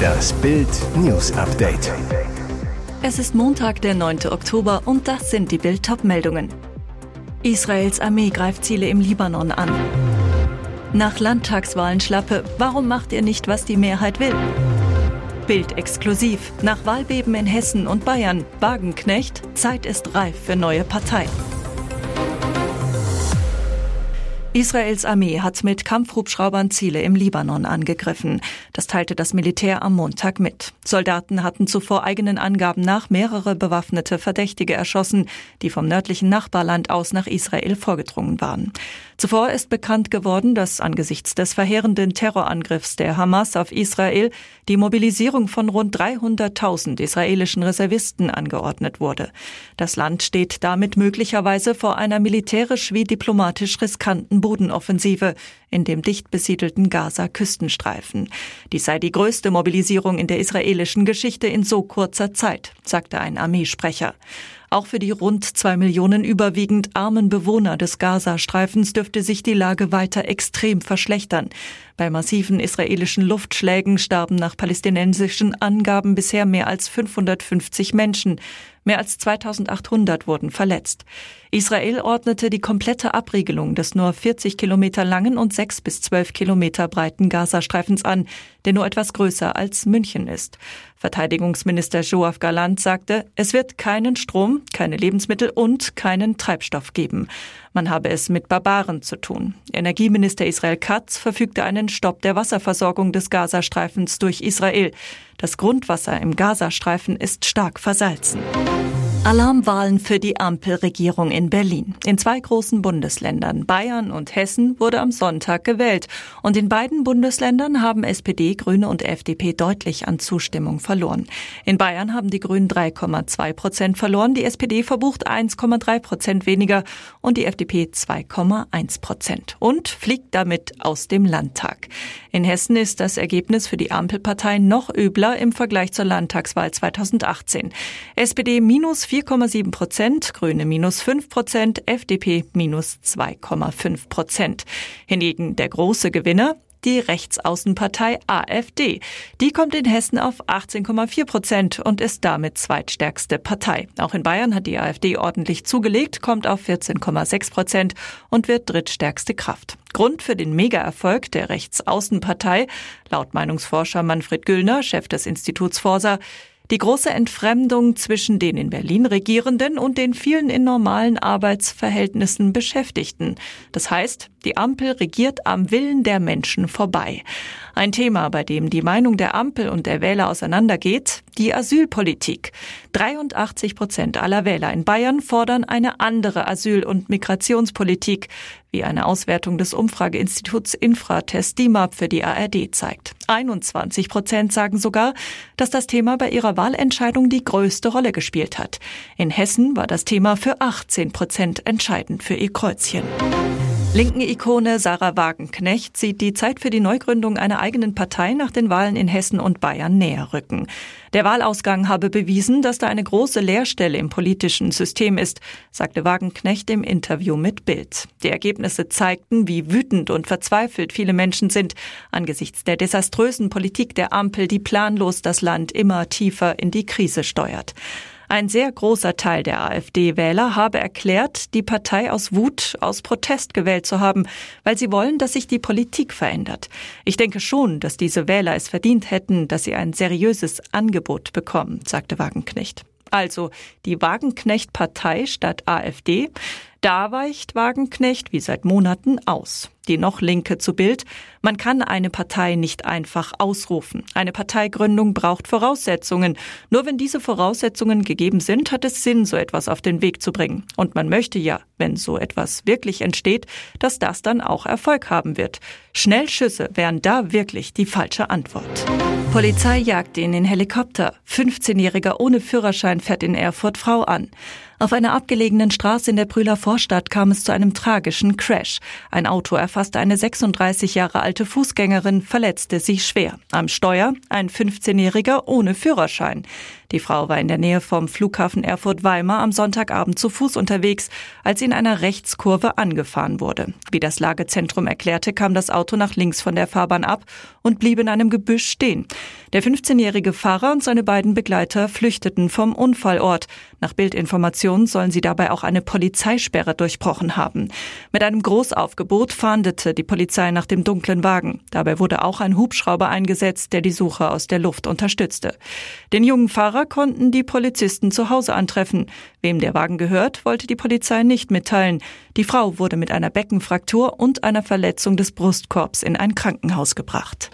Das Bild News Update. Es ist Montag, der 9. Oktober und das sind die Bild meldungen Israels Armee greift Ziele im Libanon an. Nach Landtagswahlen Schlappe, warum macht ihr nicht, was die Mehrheit will? Bild exklusiv. Nach Wahlbeben in Hessen und Bayern. Wagenknecht, Zeit ist reif für neue Partei. Israels Armee hat mit Kampfhubschraubern Ziele im Libanon angegriffen. Das teilte das Militär am Montag mit. Soldaten hatten zuvor eigenen Angaben nach mehrere bewaffnete Verdächtige erschossen, die vom nördlichen Nachbarland aus nach Israel vorgedrungen waren. Zuvor ist bekannt geworden, dass angesichts des verheerenden Terrorangriffs der Hamas auf Israel die Mobilisierung von rund 300.000 israelischen Reservisten angeordnet wurde. Das Land steht damit möglicherweise vor einer militärisch wie diplomatisch riskanten Bodenoffensive in dem dicht besiedelten Gaza-Küstenstreifen. Dies sei die größte Mobilisierung in der israelischen Geschichte in so kurzer Zeit, sagte ein Armeesprecher. Auch für die rund zwei Millionen überwiegend armen Bewohner des Gazastreifens dürfte sich die Lage weiter extrem verschlechtern. Bei massiven israelischen Luftschlägen starben nach palästinensischen Angaben bisher mehr als 550 Menschen. Mehr als 2800 wurden verletzt. Israel ordnete die komplette Abriegelung des nur 40 Kilometer langen und 6 bis 12 Kilometer breiten Gazastreifens an, der nur etwas größer als München ist. Verteidigungsminister Joaf Galant sagte, es wird keinen Strom, keine Lebensmittel und keinen Treibstoff geben. Man habe es mit Barbaren zu tun. Energieminister Israel Katz verfügte einen Stopp der Wasserversorgung des Gazastreifens durch Israel. Das Grundwasser im Gazastreifen ist stark versalzen. Alarmwahlen für die Ampelregierung in Berlin. In zwei großen Bundesländern, Bayern und Hessen, wurde am Sonntag gewählt. Und in beiden Bundesländern haben SPD, Grüne und FDP deutlich an Zustimmung verloren. In Bayern haben die Grünen 3,2 Prozent verloren, die SPD verbucht 1,3 Prozent weniger und die FDP 2,1 Prozent und fliegt damit aus dem Landtag. In Hessen ist das Ergebnis für die Ampelparteien noch übler im Vergleich zur Landtagswahl 2018. SPD minus 4,7 Prozent, Grüne minus 5 Prozent, FDP minus 2,5 Prozent. Hingegen der große Gewinner, die Rechtsaußenpartei AfD. Die kommt in Hessen auf 18,4 Prozent und ist damit zweitstärkste Partei. Auch in Bayern hat die AfD ordentlich zugelegt, kommt auf 14,6 Prozent und wird drittstärkste Kraft. Grund für den Mega-Erfolg der Rechtsaußenpartei, laut Meinungsforscher Manfred Güllner, Chef des Instituts Forsa, die große Entfremdung zwischen den in Berlin Regierenden und den vielen in normalen Arbeitsverhältnissen Beschäftigten. Das heißt, die Ampel regiert am Willen der Menschen vorbei. Ein Thema, bei dem die Meinung der Ampel und der Wähler auseinandergeht, die Asylpolitik. 83 Prozent aller Wähler in Bayern fordern eine andere Asyl- und Migrationspolitik, wie eine Auswertung des Umfrageinstituts Infratest DIMAP für die ARD zeigt. 21 Prozent sagen sogar, dass das Thema bei ihrer Wahlentscheidung die größte Rolle gespielt hat. In Hessen war das Thema für 18 Prozent entscheidend für ihr Kreuzchen. Linken Ikone Sarah Wagenknecht sieht die Zeit für die Neugründung einer eigenen Partei nach den Wahlen in Hessen und Bayern näher rücken. Der Wahlausgang habe bewiesen, dass da eine große Leerstelle im politischen System ist, sagte Wagenknecht im Interview mit Bild. Die Ergebnisse zeigten, wie wütend und verzweifelt viele Menschen sind angesichts der desaströsen Politik der Ampel, die planlos das Land immer tiefer in die Krise steuert. Ein sehr großer Teil der AfD-Wähler habe erklärt, die Partei aus Wut, aus Protest gewählt zu haben, weil sie wollen, dass sich die Politik verändert. Ich denke schon, dass diese Wähler es verdient hätten, dass sie ein seriöses Angebot bekommen, sagte Wagenknecht. Also die Wagenknecht-Partei statt AfD. Da weicht Wagenknecht wie seit Monaten aus. Die noch Linke zu Bild. Man kann eine Partei nicht einfach ausrufen. Eine Parteigründung braucht Voraussetzungen. Nur wenn diese Voraussetzungen gegeben sind, hat es Sinn, so etwas auf den Weg zu bringen. Und man möchte ja, wenn so etwas wirklich entsteht, dass das dann auch Erfolg haben wird. Schnellschüsse wären da wirklich die falsche Antwort. Polizei jagt in den Helikopter. 15-Jähriger ohne Führerschein fährt in Erfurt Frau an. Auf einer abgelegenen Straße in der Brühler Vorstadt kam es zu einem tragischen Crash. Ein Auto erfasste eine 36 Jahre alte Fußgängerin, verletzte sie schwer. Am Steuer ein 15-Jähriger ohne Führerschein. Die Frau war in der Nähe vom Flughafen Erfurt-Weimar am Sonntagabend zu Fuß unterwegs, als sie in einer Rechtskurve angefahren wurde. Wie das Lagezentrum erklärte, kam das Auto nach links von der Fahrbahn ab und blieb in einem Gebüsch stehen. Der 15-jährige Fahrer und seine beiden Begleiter flüchteten vom Unfallort. Nach Bildinformationen sollen sie dabei auch eine Polizeisperre durchbrochen haben. Mit einem Großaufgebot fahndete die Polizei nach dem dunklen Wagen. Dabei wurde auch ein Hubschrauber eingesetzt, der die Suche aus der Luft unterstützte. Den jungen Fahrer konnten die Polizisten zu Hause antreffen. Wem der Wagen gehört, wollte die Polizei nicht mitteilen. Die Frau wurde mit einer Beckenfraktur und einer Verletzung des Brustkorbs in ein Krankenhaus gebracht.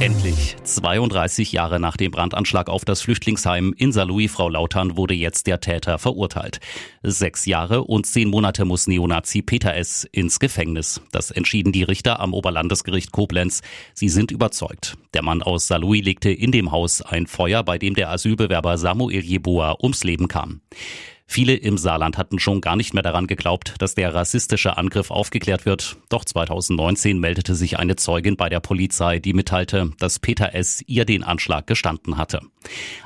Endlich, 32 Jahre nach dem Brandanschlag auf das Flüchtlingsheim in Saarlouis, Frau Lautern, wurde jetzt der Täter verurteilt. Sechs Jahre und zehn Monate muss Neonazi Peter S. ins Gefängnis. Das entschieden die Richter am Oberlandesgericht Koblenz. Sie sind überzeugt. Der Mann aus Saarlouis legte in dem Haus ein Feuer, bei dem der Asylbewerber Samuel Jeboa ums Leben kam. Viele im Saarland hatten schon gar nicht mehr daran geglaubt, dass der rassistische Angriff aufgeklärt wird. Doch 2019 meldete sich eine Zeugin bei der Polizei, die mitteilte, dass Peter S. ihr den Anschlag gestanden hatte.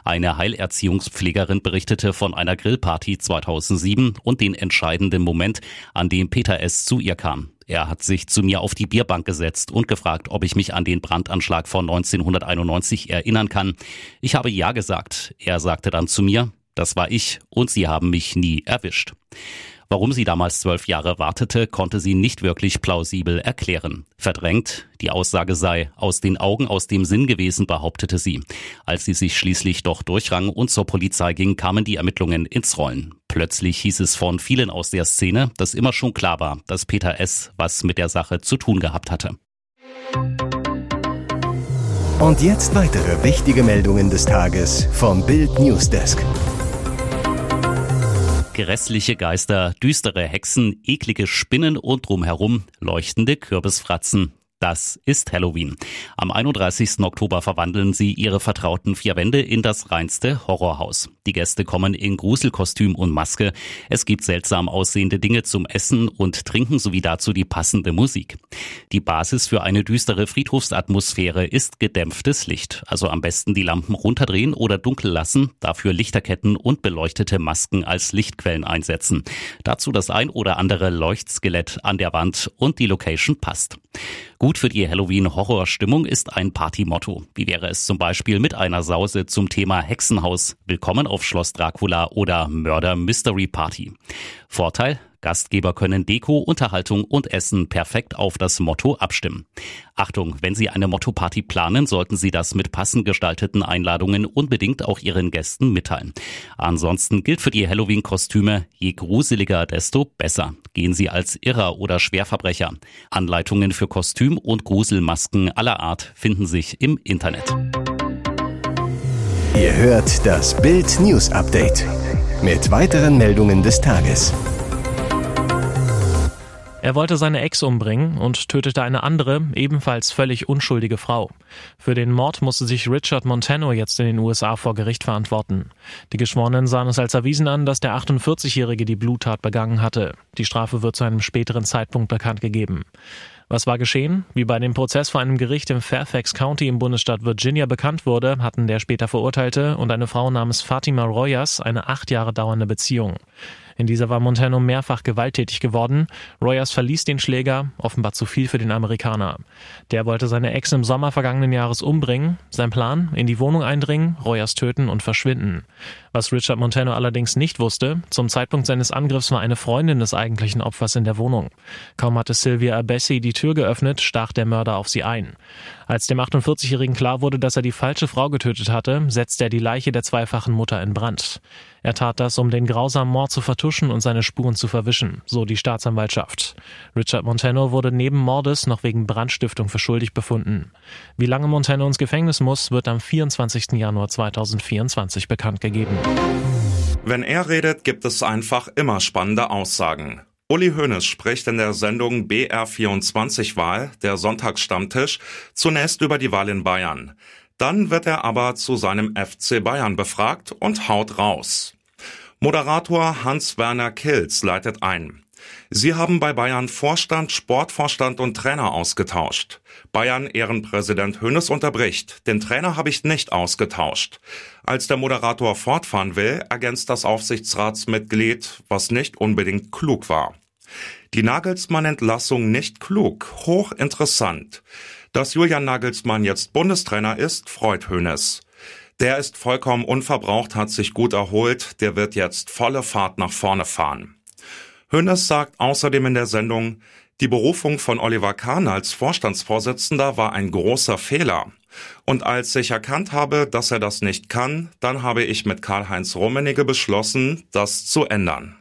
Eine Heilerziehungspflegerin berichtete von einer Grillparty 2007 und den entscheidenden Moment, an dem Peter S. zu ihr kam. Er hat sich zu mir auf die Bierbank gesetzt und gefragt, ob ich mich an den Brandanschlag von 1991 erinnern kann. Ich habe ja gesagt. Er sagte dann zu mir, das war ich und sie haben mich nie erwischt. Warum sie damals zwölf Jahre wartete, konnte sie nicht wirklich plausibel erklären. Verdrängt, die Aussage sei aus den Augen, aus dem Sinn gewesen, behauptete sie. Als sie sich schließlich doch durchrang und zur Polizei ging, kamen die Ermittlungen ins Rollen. Plötzlich hieß es von vielen aus der Szene, dass immer schon klar war, dass Peter S. was mit der Sache zu tun gehabt hatte. Und jetzt weitere wichtige Meldungen des Tages vom Bild Newsdesk. Grässliche Geister, düstere Hexen, eklige Spinnen und drumherum leuchtende Kürbisfratzen. Das ist Halloween. Am 31. Oktober verwandeln sie ihre vertrauten vier Wände in das reinste Horrorhaus. Die Gäste kommen in Gruselkostüm und Maske. Es gibt seltsam aussehende Dinge zum Essen und Trinken sowie dazu die passende Musik. Die Basis für eine düstere Friedhofsatmosphäre ist gedämpftes Licht. Also am besten die Lampen runterdrehen oder dunkel lassen, dafür Lichterketten und beleuchtete Masken als Lichtquellen einsetzen. Dazu das ein oder andere Leuchtskelett an der Wand und die Location passt. Gut für die Halloween-Horrorstimmung ist ein Partymotto. Wie wäre es zum Beispiel mit einer Sause zum Thema Hexenhaus, Willkommen auf Schloss Dracula oder Murder Mystery Party? Vorteil? Gastgeber können Deko, Unterhaltung und Essen perfekt auf das Motto abstimmen. Achtung, wenn Sie eine Motto-Party planen, sollten Sie das mit passend gestalteten Einladungen unbedingt auch Ihren Gästen mitteilen. Ansonsten gilt für die Halloween-Kostüme, je gruseliger, desto besser. Gehen Sie als Irrer oder Schwerverbrecher. Anleitungen für Kostüm und Gruselmasken aller Art finden sich im Internet. Ihr hört das Bild News Update mit weiteren Meldungen des Tages. Er wollte seine Ex umbringen und tötete eine andere, ebenfalls völlig unschuldige Frau. Für den Mord musste sich Richard Montano jetzt in den USA vor Gericht verantworten. Die Geschworenen sahen es als erwiesen an, dass der 48-Jährige die Bluttat begangen hatte. Die Strafe wird zu einem späteren Zeitpunkt bekannt gegeben. Was war geschehen? Wie bei dem Prozess vor einem Gericht im Fairfax County im Bundesstaat Virginia bekannt wurde, hatten der später Verurteilte und eine Frau namens Fatima Royas eine acht Jahre dauernde Beziehung. In dieser war Montano mehrfach gewalttätig geworden. Royers verließ den Schläger, offenbar zu viel für den Amerikaner. Der wollte seine Ex im Sommer vergangenen Jahres umbringen. Sein Plan? In die Wohnung eindringen, Royers töten und verschwinden. Was Richard Montano allerdings nicht wusste, zum Zeitpunkt seines Angriffs war eine Freundin des eigentlichen Opfers in der Wohnung. Kaum hatte Sylvia Abessi die Tür geöffnet, stach der Mörder auf sie ein. Als dem 48-Jährigen klar wurde, dass er die falsche Frau getötet hatte, setzte er die Leiche der zweifachen Mutter in Brand. Er tat das, um den grausamen Mord zu vertuschen und seine Spuren zu verwischen, so die Staatsanwaltschaft. Richard Montano wurde neben Mordes noch wegen Brandstiftung für schuldig befunden. Wie lange Montano ins Gefängnis muss, wird am 24. Januar 2024 bekannt gegeben. Wenn er redet, gibt es einfach immer spannende Aussagen. Uli Hoeneß spricht in der Sendung BR24 Wahl, der Sonntagsstammtisch, zunächst über die Wahl in Bayern. Dann wird er aber zu seinem FC Bayern befragt und haut raus. Moderator Hans-Werner Kilz leitet ein. Sie haben bei Bayern Vorstand, Sportvorstand und Trainer ausgetauscht. Bayern Ehrenpräsident Hönes unterbricht. Den Trainer habe ich nicht ausgetauscht. Als der Moderator fortfahren will, ergänzt das Aufsichtsratsmitglied, was nicht unbedingt klug war. Die Nagelsmann-Entlassung nicht klug, hochinteressant. Dass Julian Nagelsmann jetzt Bundestrainer ist, freut Hönes. Der ist vollkommen unverbraucht, hat sich gut erholt, der wird jetzt volle Fahrt nach vorne fahren. Hönes sagt außerdem in der Sendung, die Berufung von Oliver Kahn als Vorstandsvorsitzender war ein großer Fehler. Und als ich erkannt habe, dass er das nicht kann, dann habe ich mit Karl-Heinz Rummenigge beschlossen, das zu ändern.